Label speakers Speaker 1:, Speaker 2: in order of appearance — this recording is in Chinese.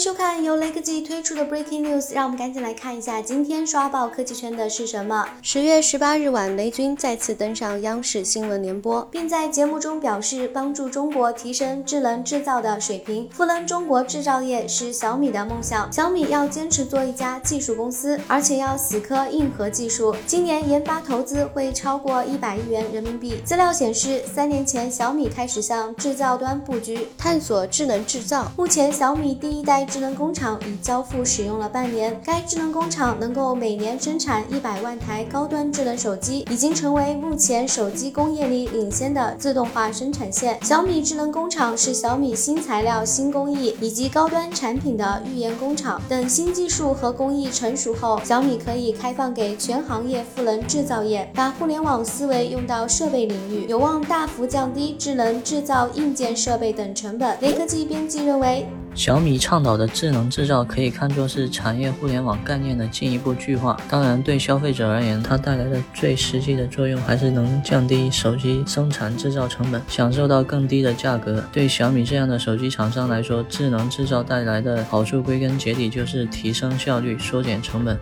Speaker 1: 收看由雷科技推出的 Breaking News，让我们赶紧来看一下今天刷爆科技圈的是什么。十月十八日晚，雷军再次登上央视新闻联播，并在节目中表示，帮助中国提升智能制造的水平，赋能中国制造业是小米的梦想。小米要坚持做一家技术公司，而且要死磕硬核技术。今年研发投资会超过一百亿元人民币。资料显示，三年前小米开始向制造端布局，探索智能制造。目前，小米第一代智能工厂已交付使用了半年，该智能工厂能够每年生产一百万台高端智能手机，已经成为目前手机工业里领先的自动化生产线。小米智能工厂是小米新材料、新工艺以及高端产品的预研工厂。等新技术和工艺成熟后，小米可以开放给全行业赋能制造业，把互联网思维用到设备领域，有望大幅降低智能制造硬件设备等成本。雷科技编辑认为。
Speaker 2: 小米倡导好的智能制造可以看作是产业互联网概念的进一步具化。当然，对消费者而言，它带来的最实际的作用还是能降低手机生产制造成本，享受到更低的价格。对小米这样的手机厂商来说，智能制造带来的好处归根结底就是提升效率、缩减成本。